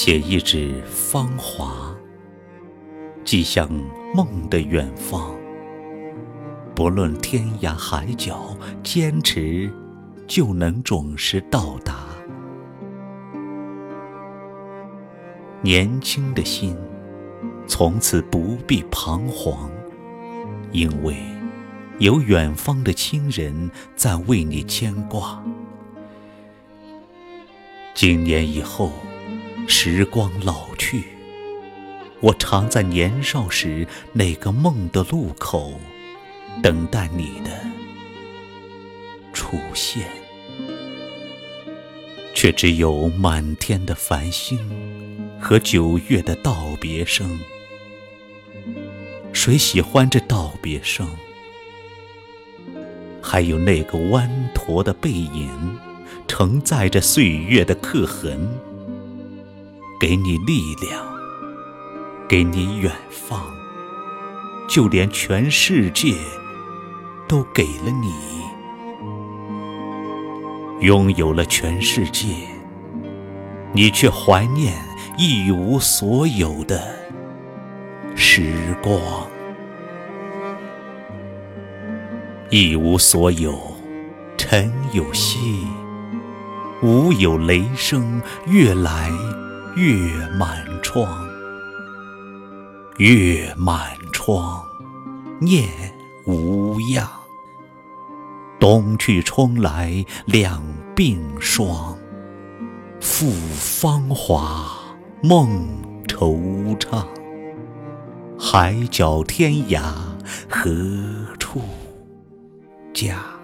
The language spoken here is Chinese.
写一纸芳华，寄向梦的远方。不论天涯海角，坚持就能准时到达。年轻的心，从此不必彷徨，因为有远方的亲人在为你牵挂。经年以后，时光老去，我常在年少时那个梦的路口，等待你的出现，却只有满天的繁星和九月的道别声。谁喜欢这道别声？还有那个弯驼的背影。承载着岁月的刻痕，给你力量，给你远方，就连全世界都给了你。拥有了全世界，你却怀念一无所有的时光。一无所有，尘有息。无有雷声，越来月满窗，月满窗，念无恙。冬去春来两鬓霜，复芳华梦惆怅。海角天涯何处家？